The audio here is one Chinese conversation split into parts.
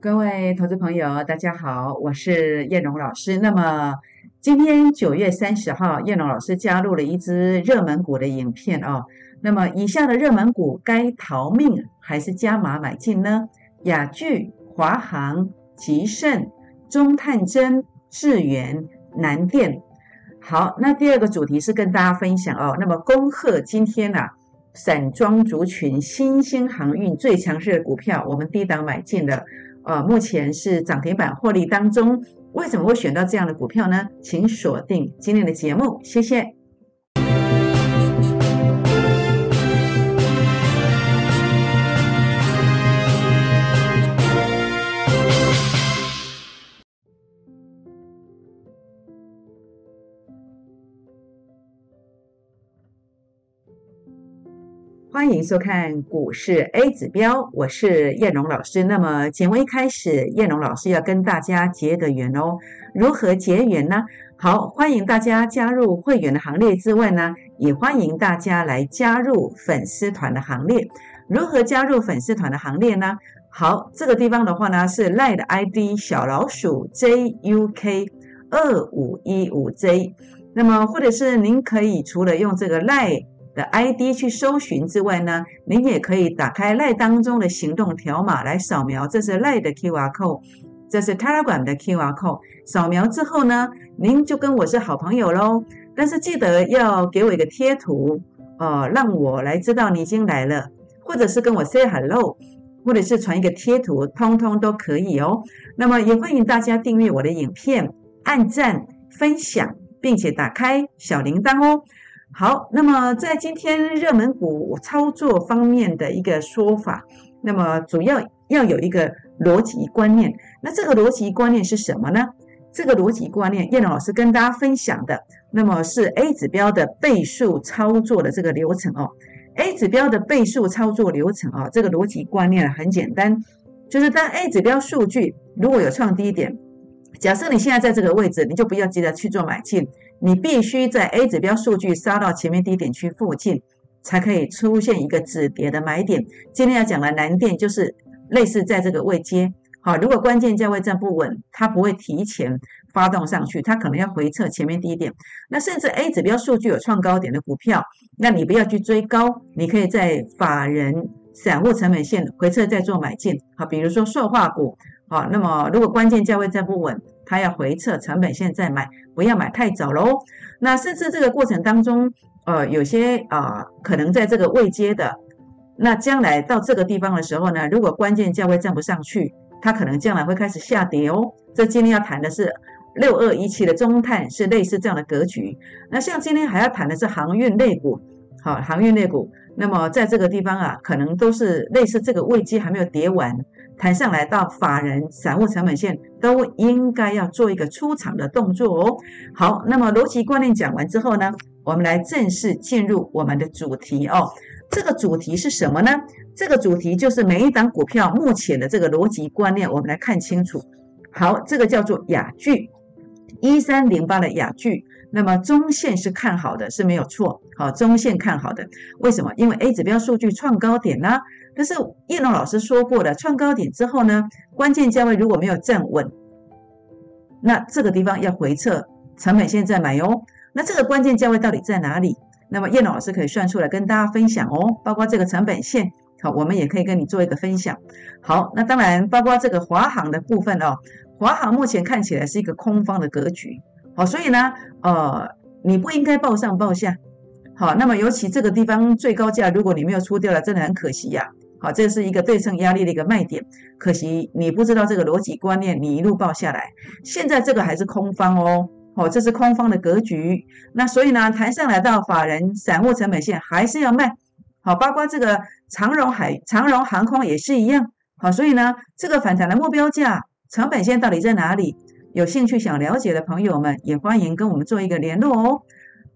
各位投资朋友，大家好，我是叶荣老师。那么今天九月三十号，叶荣老师加入了一支热门股的影片哦。那么以下的热门股该逃命还是加码买进呢？雅聚、华航、吉盛、中探针、智源、南电。好，那第二个主题是跟大家分享哦。那么恭贺今天呐，散装族群新兴航运最强势的股票，我们低档买进了。呃，目前是涨停板获利当中，为什么会选到这样的股票呢？请锁定今天的节目，谢谢。欢迎收看股市 A 指标，我是燕荣老师。那么节目一开始，燕荣老师要跟大家结个缘哦。如何结缘呢？好，欢迎大家加入会员的行列之外呢，也欢迎大家来加入粉丝团的行列。如何加入粉丝团的行列呢？好，这个地方的话呢是赖的 ID 小老鼠 JUK 二五一五 J。那么或者是您可以除了用这个赖。的 ID 去搜寻之外呢，您也可以打开赖当中的行动条码来扫描，这是赖的 QR code，这是 Telegram 的 QR code。扫描之后呢，您就跟我是好朋友喽。但是记得要给我一个贴图，呃，让我来知道你已经来了，或者是跟我 say hello，或者是传一个贴图，通通都可以哦。那么也欢迎大家订阅我的影片，按赞、分享，并且打开小铃铛哦。好，那么在今天热门股操作方面的一个说法，那么主要要有一个逻辑观念。那这个逻辑观念是什么呢？这个逻辑观念，燕龙老师跟大家分享的，那么是 A 指标的倍数操作的这个流程哦。A 指标的倍数操作流程啊，这个逻辑观念很简单，就是当 A 指标数据如果有创低点，假设你现在在这个位置，你就不要急着去做买进。你必须在 A 指标数据杀到前面低点区附近，才可以出现一个止跌的买点。今天要讲的难点就是类似在这个位阶，好，如果关键价位站不稳，它不会提前发动上去，它可能要回撤前面低点。那甚至 A 指标数据有创高点的股票，那你不要去追高，你可以在法人散户成本线回撤再做买进。好，比如说塑化股，好，那么如果关键价位站不稳。它要回撤成本线再买，不要买太早喽。那甚至这个过程当中，呃，有些啊可能在这个未接的，那将来到这个地方的时候呢，如果关键价位站不上去，它可能将来会开始下跌哦。这今天要谈的是六二一七的中碳是类似这样的格局。那像今天还要谈的是航运类股，好，航运类股，那么在这个地方啊，可能都是类似这个位阶还没有跌完。台上来到法人散户成本线都应该要做一个出场的动作哦。好，那么逻辑观念讲完之后呢，我们来正式进入我们的主题哦。这个主题是什么呢？这个主题就是每一档股票目前的这个逻辑观念，我们来看清楚。好，这个叫做雅聚一三零八的雅聚，那么中线是看好的，是没有错。好，中线看好的，为什么？因为 A 指标数据创高点呢？但是叶龙老师说过的，创高点之后呢，关键价位如果没有站稳，那这个地方要回撤，成本线再买哟。那这个关键价位到底在哪里？那么叶龙老师可以算出来跟大家分享哦。包括这个成本线，好，我们也可以跟你做一个分享。好，那当然包括这个华航的部分哦，华航目前看起来是一个空方的格局，好，所以呢，呃，你不应该报上报下，好，那么尤其这个地方最高价，如果你没有出掉了，真的很可惜呀。好，这是一个对称压力的一个卖点，可惜你不知道这个逻辑观念，你一路报下来，现在这个还是空方哦，哦，这是空方的格局，那所以呢，台上来到法人散户成本线还是要卖，好，包括这个长荣海、长荣航空也是一样，好，所以呢，这个反弹的目标价、成本线到底在哪里？有兴趣想了解的朋友们，也欢迎跟我们做一个联络哦。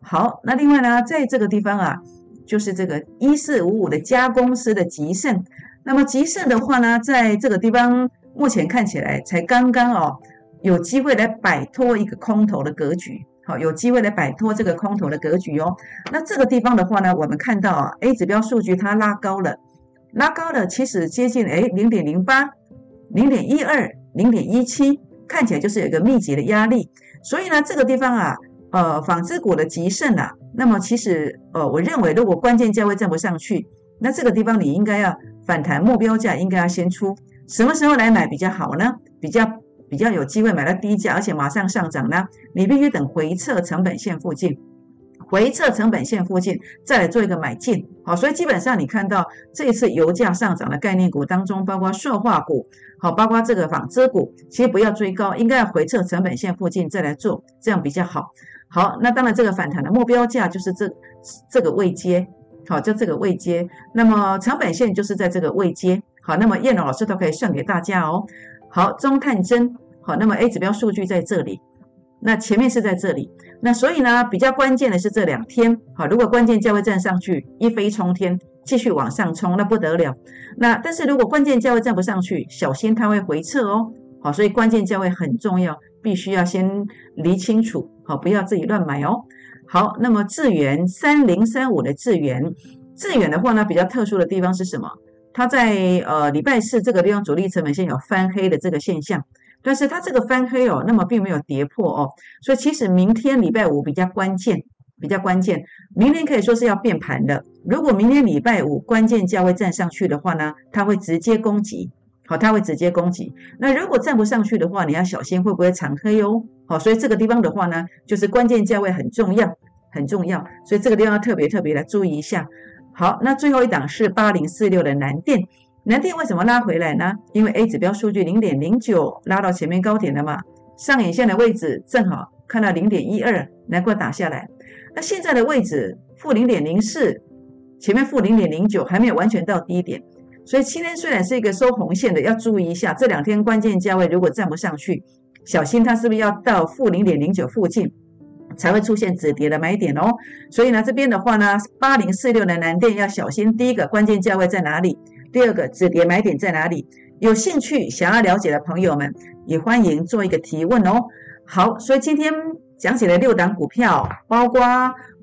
好，那另外呢，在这个地方啊。就是这个一四五五的家公司的吉盛，那么吉盛的话呢，在这个地方目前看起来才刚刚哦，有机会来摆脱一个空头的格局，好，有机会来摆脱这个空头的格局哦。那这个地方的话呢，我们看到啊，A 指标数据它拉高了，拉高了，其实接近哎零点零八，零点一二、零点一七，看起来就是有一个密集的压力。所以呢，这个地方啊，呃，纺织股的极盛啊，那么其实呃，我认为如果关键价位站不上去，那这个地方你应该要反弹目标价，应该要先出。什么时候来买比较好呢？比较比较有机会买到低价，而且马上上涨呢？你必须等回撤成本线附近。回撤成本线附近，再来做一个买进，好，所以基本上你看到这一次油价上涨的概念股当中，包括塑化股，好，包括这个纺织股，其实不要追高，应该要回撤成本线附近再来做，这样比较好。好，那当然这个反弹的目标价就是这这个位阶，好，就这个位阶，那么成本线就是在这个位阶，好，那么燕龙老师都可以算给大家哦。好，中探针，好，那么 A 指标数据在这里。那前面是在这里，那所以呢，比较关键的是这两天，好，如果关键价位站上去，一飞冲天，继续往上冲，那不得了。那但是如果关键价位站不上去，小心它会回撤哦，好，所以关键价位很重要，必须要先理清楚，好，不要自己乱买哦。好，那么智源三零三五的智源，智源的话呢，比较特殊的地方是什么？它在呃礼拜四这个地方主力成本线有翻黑的这个现象。但是它这个翻黑哦，那么并没有跌破哦，所以其实明天礼拜五比较关键，比较关键。明天可以说是要变盘的。如果明天礼拜五关键价位站上去的话呢，它会直接攻击，好，它会直接攻击。那如果站不上去的话，你要小心会不会长黑哦，好，所以这个地方的话呢，就是关键价位很重要，很重要，所以这个地方要特别特别的注意一下。好，那最后一档是八零四六的南电。南电为什么拉回来呢？因为 A 指标数据零点零九拉到前面高点了嘛，上影线的位置正好看到零点一二，难怪打下来。那现在的位置负零点零四，前面负零点零九还没有完全到低点，所以今天虽然是一个收红线的，要注意一下这两天关键价位如果站不上去，小心它是不是要到负零点零九附近才会出现止跌的买点哦。所以呢，这边的话呢，八零四六的南电要小心，第一个关键价位在哪里？第二个止跌买点在哪里？有兴趣想要了解的朋友们，也欢迎做一个提问哦。好，所以今天讲解了六档股票，包括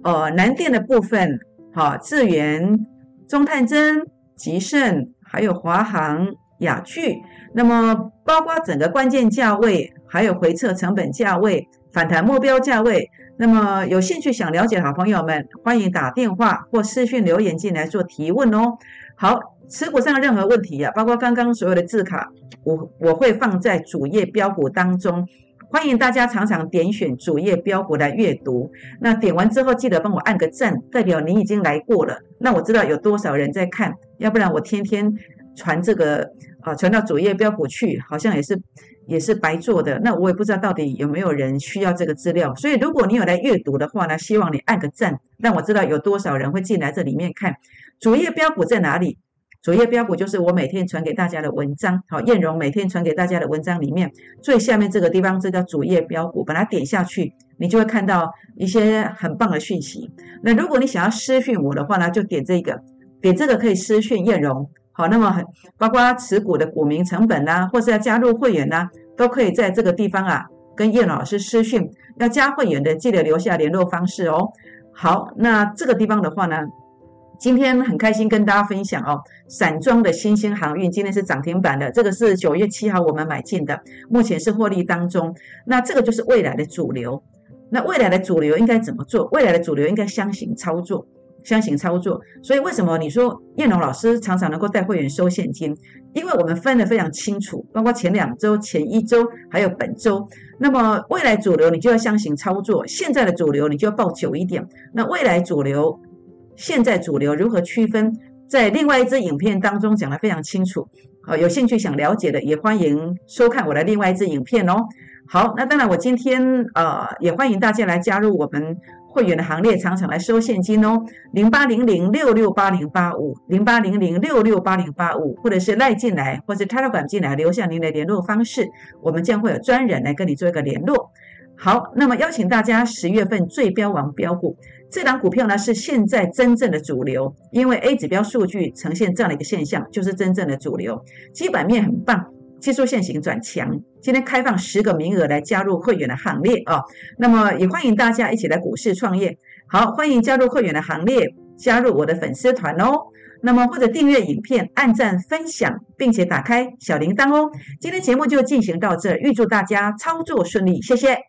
呃南电的部分，好，智源、中探针、吉盛，还有华航、雅聚。那么包括整个关键价位，还有回撤成本价位、反弹目标价位。那么有兴趣想了解的好朋友们，欢迎打电话或私讯留言进来做提问哦。好。持股上的任何问题啊，包括刚刚所有的字卡，我我会放在主页标股当中，欢迎大家常常点选主页标股来阅读。那点完之后，记得帮我按个赞，代表你已经来过了。那我知道有多少人在看，要不然我天天传这个啊传到主页标股去，好像也是也是白做的。那我也不知道到底有没有人需要这个资料。所以如果你有来阅读的话呢，希望你按个赞，让我知道有多少人会进来这里面看。主页标股在哪里？主页标股就是我每天传给大家的文章，好，燕荣每天传给大家的文章里面最下面这个地方，这叫主页标股，把它点下去，你就会看到一些很棒的讯息。那如果你想要私讯我的话呢，就点这个，点这个可以私讯燕荣，好，那么很包括持股的股民成本呐，或是要加入会员呐，都可以在这个地方啊跟燕老师私讯。要加会员的记得留下联络方式哦。好，那这个地方的话呢？今天很开心跟大家分享哦，散装的新兴航运今天是涨停板的，这个是九月七号我们买进的，目前是获利当中。那这个就是未来的主流。那未来的主流应该怎么做？未来的主流应该相形操作，相形操作。所以为什么你说燕龙老师常常能够带会员收现金？因为我们分得非常清楚，包括前两周、前一周还有本周。那么未来主流你就要相形操作，现在的主流你就要抱久一点。那未来主流。现在主流如何区分？在另外一支影片当中讲得非常清楚。好，有兴趣想了解的也欢迎收看我的另外一支影片哦。好，那当然我今天呃也欢迎大家来加入我们会员的行列，常常来收现金哦。零八零零六六八零八五，零八零零六六八零八五，或者是赖进来，或者 Telegram 进来，留下您的联络方式，我们将会有专人来跟你做一个联络。好，那么邀请大家十月份最标王标股。这档股票呢是现在真正的主流，因为 A 指标数据呈现这样的一个现象，就是真正的主流，基本面很棒，技术线型转强。今天开放十个名额来加入会员的行列啊，那么也欢迎大家一起来股市创业。好，欢迎加入会员的行列，加入我的粉丝团哦。那么或者订阅影片、按赞、分享，并且打开小铃铛哦。今天节目就进行到这，预祝大家操作顺利，谢谢。